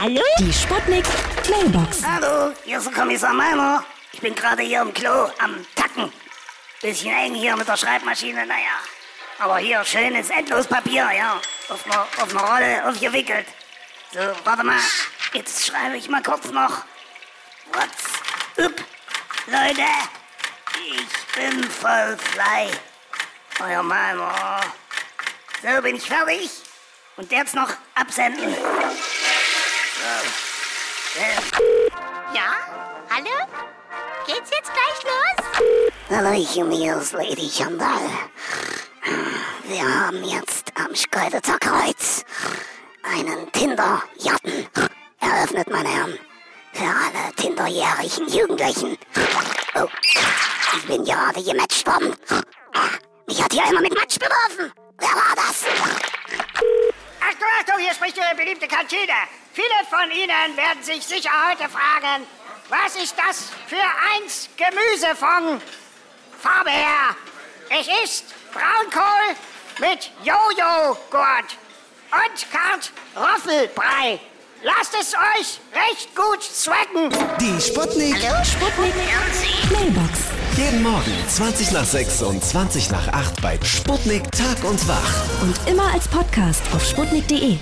Hallo? Die Sputnik Mailbox. Hallo, hier ist der Kommissar Meiner. Ich bin gerade hier im Klo am Tacken. Bisschen eng hier mit der Schreibmaschine, naja. Aber hier schönes Endlospapier, ja. Auf einer, auf einer Rolle aufgewickelt. So, warte mal. Jetzt schreibe ich mal kurz noch. What's up, Leute? Ich bin voll frei. Euer Meiner. So, bin ich fertig. Und jetzt noch absenden. Ja? Hallo? Geht's jetzt gleich los? Hier ist Lady Chandal. Wir haben jetzt am Schkeuditzer Kreuz einen Tinder-Jatten eröffnet, meine Herren. Für alle Tinderjährigen Jugendlichen. Oh, ich bin gerade gematcht worden. Mich hat hier einer mit Matsch beworfen. Wer war das? Spricht Ihre beliebte Kantine. Viele von Ihnen werden sich sicher heute fragen, was ist das für eins Gemüsefond? Farbe her. Es ist Braunkohl mit Jojo-Gurt und Kartoffelbrei. Lasst es euch recht gut schmecken. Die Sputnik. Sputnik Mailbox. Jeden Morgen 20 nach 6 und 20 nach 8 bei Sputnik Tag und Wach. Und immer als Podcast auf sputnik.de.